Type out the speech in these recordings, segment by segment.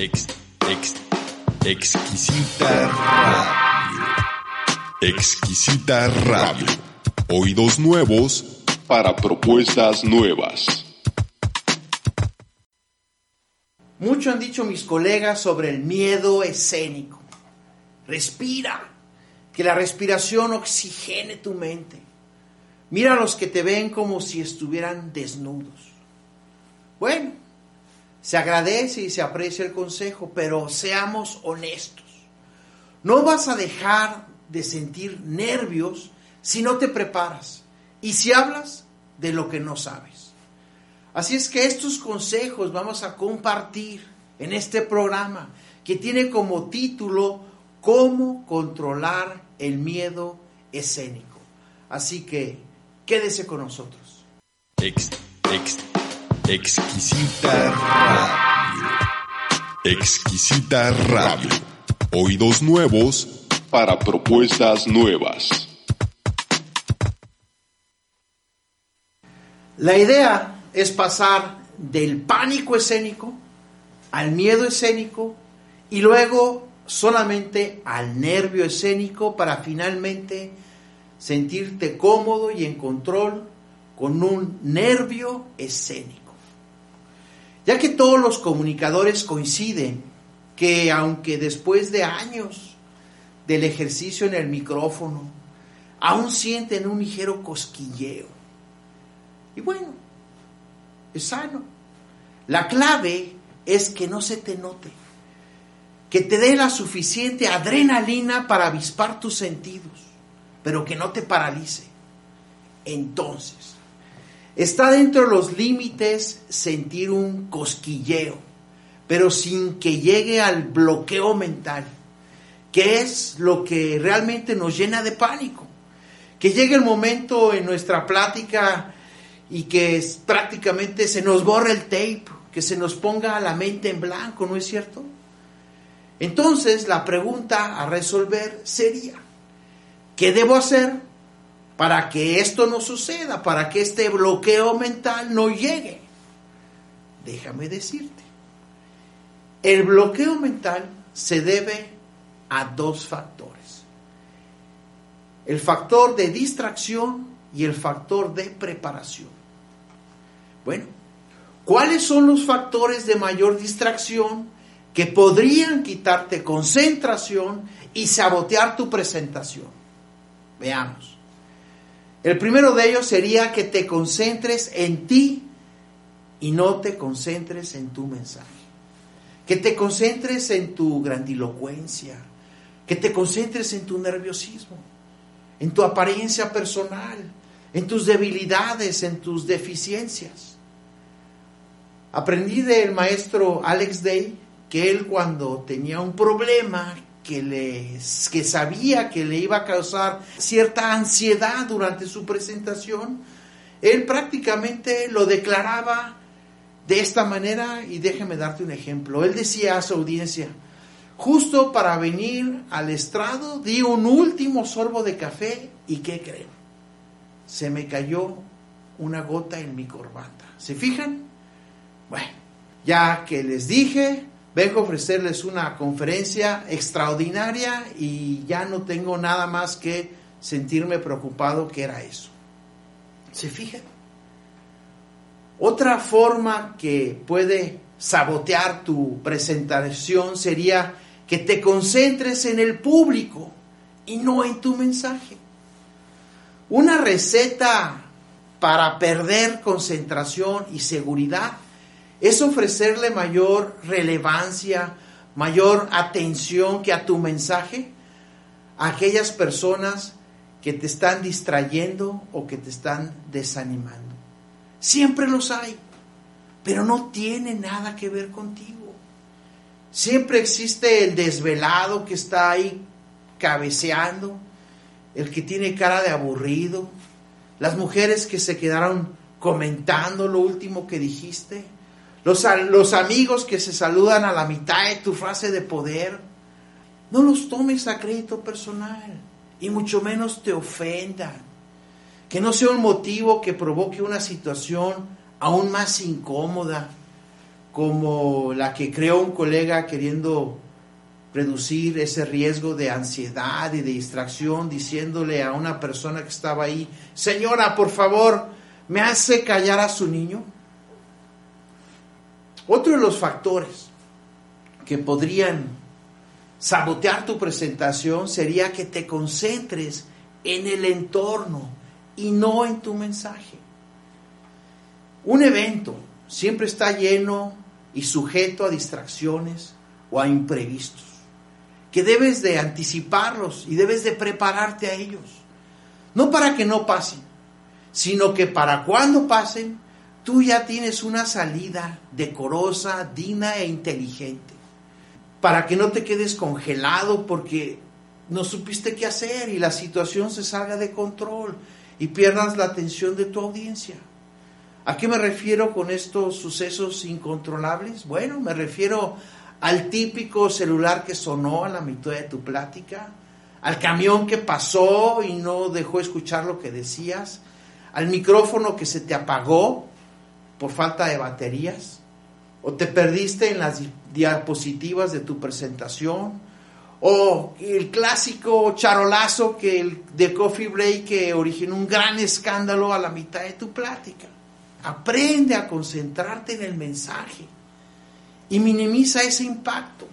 Ex, ex, exquisita radio. Exquisita radio. Oídos nuevos para propuestas nuevas. Mucho han dicho mis colegas sobre el miedo escénico. Respira, que la respiración oxigene tu mente. Mira a los que te ven como si estuvieran desnudos. Bueno, se agradece y se aprecia el consejo, pero seamos honestos. No vas a dejar de sentir nervios si no te preparas y si hablas de lo que no sabes. Así es que estos consejos vamos a compartir en este programa que tiene como título Cómo controlar el miedo escénico. Así que quédese con nosotros. Exquisita radio. Exquisita radio. Oídos nuevos para propuestas nuevas. La idea es pasar del pánico escénico al miedo escénico y luego solamente al nervio escénico para finalmente sentirte cómodo y en control con un nervio escénico. Ya que todos los comunicadores coinciden que aunque después de años del ejercicio en el micrófono, aún sienten un ligero cosquilleo. Y bueno, es sano. La clave es que no se te note, que te dé la suficiente adrenalina para avispar tus sentidos, pero que no te paralice. Entonces, está dentro de los límites sentir un cosquilleo, pero sin que llegue al bloqueo mental, que es lo que realmente nos llena de pánico. Que llegue el momento en nuestra plática y que prácticamente se nos borre el tape, que se nos ponga la mente en blanco, ¿no es cierto? Entonces la pregunta a resolver sería, ¿qué debo hacer para que esto no suceda, para que este bloqueo mental no llegue? Déjame decirte, el bloqueo mental se debe a dos factores. El factor de distracción y el factor de preparación. Bueno, ¿cuáles son los factores de mayor distracción que podrían quitarte concentración y sabotear tu presentación? Veamos. El primero de ellos sería que te concentres en ti y no te concentres en tu mensaje. Que te concentres en tu grandilocuencia, que te concentres en tu nerviosismo, en tu apariencia personal, en tus debilidades, en tus deficiencias. Aprendí del maestro Alex Day que él cuando tenía un problema que, le, que sabía que le iba a causar cierta ansiedad durante su presentación, él prácticamente lo declaraba de esta manera y déjeme darte un ejemplo. Él decía a su audiencia, justo para venir al estrado di un último sorbo de café y ¿qué creen? Se me cayó una gota en mi corbata. ¿Se fijan? Bueno, ya que les dije, vengo a ofrecerles una conferencia extraordinaria y ya no tengo nada más que sentirme preocupado que era eso. ¿Se fijan? Otra forma que puede sabotear tu presentación sería que te concentres en el público y no en tu mensaje. Una receta para perder concentración y seguridad es ofrecerle mayor relevancia, mayor atención que a tu mensaje a aquellas personas que te están distrayendo o que te están desanimando. Siempre los hay, pero no tiene nada que ver contigo. Siempre existe el desvelado que está ahí cabeceando, el que tiene cara de aburrido, las mujeres que se quedaron comentando lo último que dijiste, los, amigos que se saludan a la mitad de tu frase de poder. No los tomes a crédito personal y mucho menos te ofendan. Que no sea un motivo que provoque una situación aún más incómoda, como la que creó un colega queriendo reducir ese riesgo de ansiedad y de distracción, diciéndole a una persona que estaba ahí, señora, por favor, ¿me hace callar a su niño? Otro de los factores que podrían sabotear tu presentación sería que te concentres en el entorno y no en tu mensaje. Un evento siempre está lleno y sujeto a distracciones o a imprevistos que debes de anticiparlos y debes de prepararte a ellos. No para que no pasen, sino que para cuando pasen, tú ya tienes una salida decorosa, digna e inteligente. Para que no te quedes congelado porque no supiste qué hacer y la situación se salga de control y pierdas la atención de tu audiencia. ¿A qué me refiero con estos sucesos incontrolables? Bueno, me refiero al típico celular que sonó a la mitad de tu plática, al camión que pasó y no dejó escuchar lo que decías, al micrófono que se te apagó por falta de baterías, o te perdiste en las diapositivas de tu presentación, o el clásico charolazo que el de Coffee Break que originó un gran escándalo a la mitad de tu plática. Aprende a concentrarte en el mensaje y minimiza ese impacto.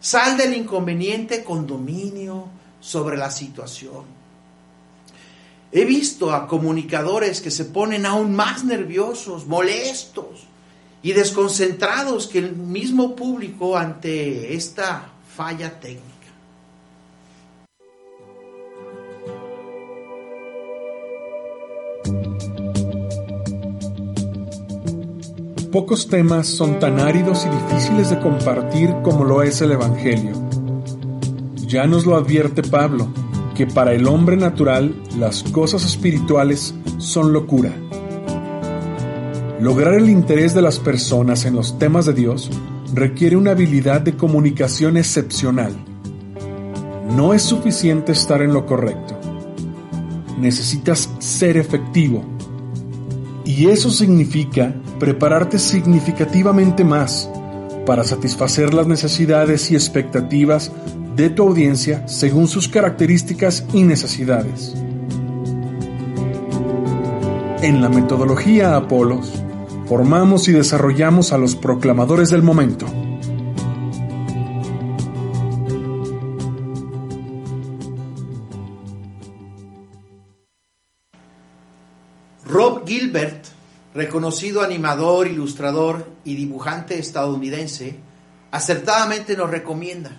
Sal del inconveniente con dominio sobre la situación. He visto a comunicadores que se ponen aún más nerviosos, molestos y desconcentrados que el mismo público ante esta falla técnica. Pocos temas son tan áridos y difíciles de compartir como lo es el Evangelio. Ya nos lo advierte Pablo, que para el hombre natural las cosas espirituales son locura. Lograr el interés de las personas en los temas de Dios requiere una habilidad de comunicación excepcional. No es suficiente estar en lo correcto. Necesitas ser efectivo y eso significa prepararte significativamente más para satisfacer las necesidades y expectativas de tu audiencia según sus características y necesidades. En la metodología Apolos, formamos y desarrollamos a los proclamadores del momento. Rob Gilbert, reconocido animador, ilustrador y dibujante estadounidense, acertadamente nos recomienda,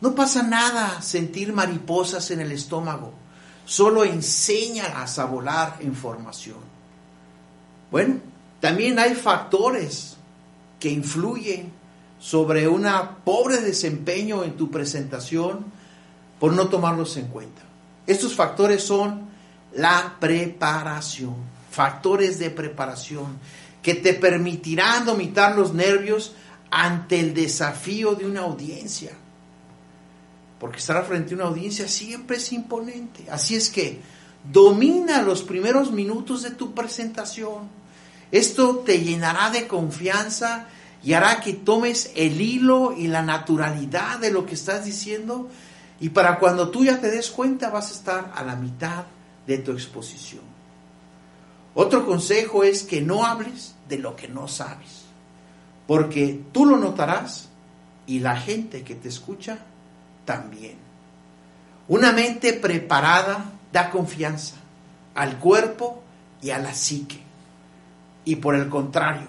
no pasa nada sentir mariposas en el estómago, solo enséñalas a volar en formación. Bueno, también hay factores que influyen sobre un pobre desempeño en tu presentación por no tomarlos en cuenta. Estos factores son la preparación, factores de preparación que te permitirán dominar los nervios ante el desafío de una audiencia. Porque estar frente a una audiencia siempre es imponente. Así es que domina los primeros minutos de tu presentación. Esto te llenará de confianza y hará que tomes el hilo y la naturalidad de lo que estás diciendo. Y para cuando tú ya te des cuenta vas a estar a la mitad de tu exposición. Otro consejo es que no hables de lo que no sabes, porque tú lo notarás y la gente que te escucha también. Una mente preparada da confianza al cuerpo y a la psique. Y por el contrario,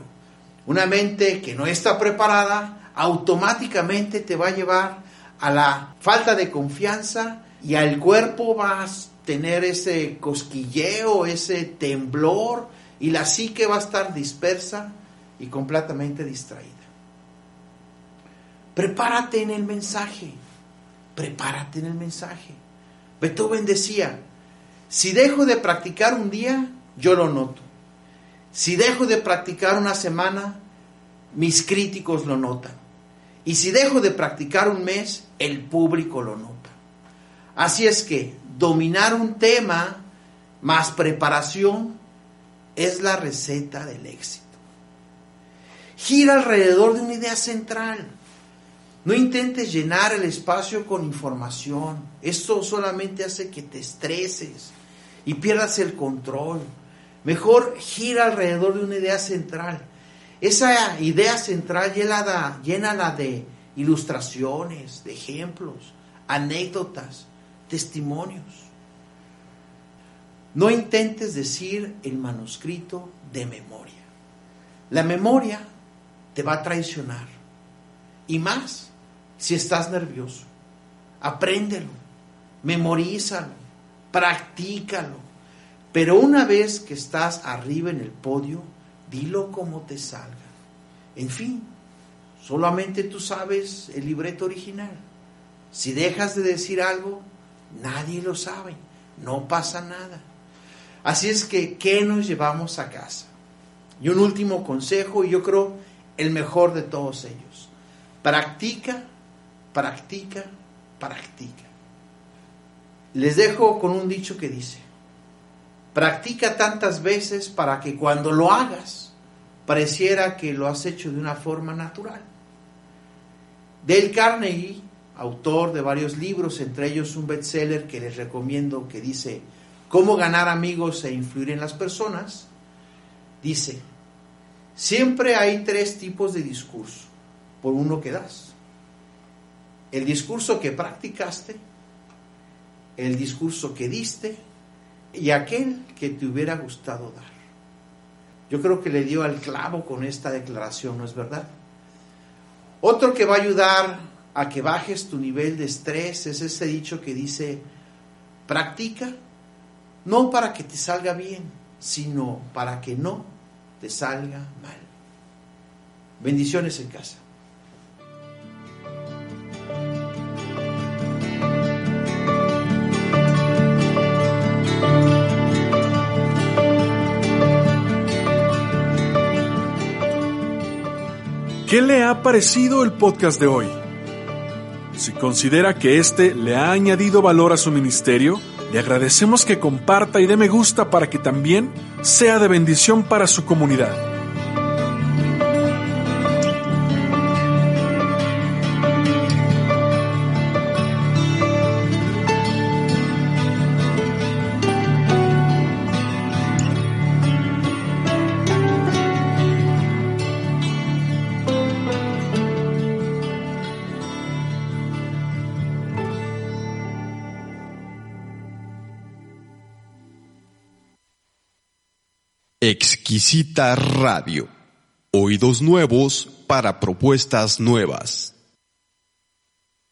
una mente que no está preparada automáticamente te va a llevar a la falta de confianza y al cuerpo vas tener ese cosquilleo, ese temblor, y la psique va a estar dispersa y completamente distraída. Prepárate en el mensaje, prepárate en el mensaje. Beethoven decía, si dejo de practicar un día, yo lo noto. Si dejo de practicar una semana, mis críticos lo notan. Y si dejo de practicar un mes, el público lo nota. Así es que dominar un tema más preparación es la receta del éxito. gira alrededor de una idea central. No intentes llenar el espacio con información. Esto solamente hace que te estreses y pierdas el control. Mejor gira alrededor de una idea central. Esa idea central llénala de ilustraciones, de ejemplos, anécdotas, testimonios. No intentes decir el manuscrito de memoria. La memoria te va a traicionar. Y más si estás nervioso. Apréndelo, memorízalo, practícalo. Pero una vez que estás arriba en el podio, dilo como te salga. En fin, solamente tú sabes el libreto original. Si dejas de decir algo, nadie lo sabe, no pasa nada. Así es que, ¿qué nos llevamos a casa? Y un último consejo, y yo creo el mejor de todos ellos. Practica, practica, practica. Les dejo con un dicho que dice, practica tantas veces para que cuando lo hagas pareciera que lo has hecho de una forma natural. Dale Carnegie, autor de varios libros, entre ellos un bestseller que les recomiendo que dice Cómo ganar amigos e influir en las personas, dice, siempre hay tres tipos de discurso, por uno que das. El discurso que practicaste, el discurso que diste y aquel que te hubiera gustado dar. Yo creo que le dio al clavo con esta declaración, ¿no es verdad? Otro que va a ayudar a que bajes tu nivel de estrés es ese dicho que dice, practica no para que te salga bien, sino para que no te salga mal. Bendiciones en casa. ¿Qué le ha parecido el podcast de hoy? Si considera que este le ha añadido valor a su ministerio, le agradecemos que comparta y dé me gusta para que también sea de bendición para su comunidad. Exquisita Radio. Oídos nuevos para propuestas nuevas.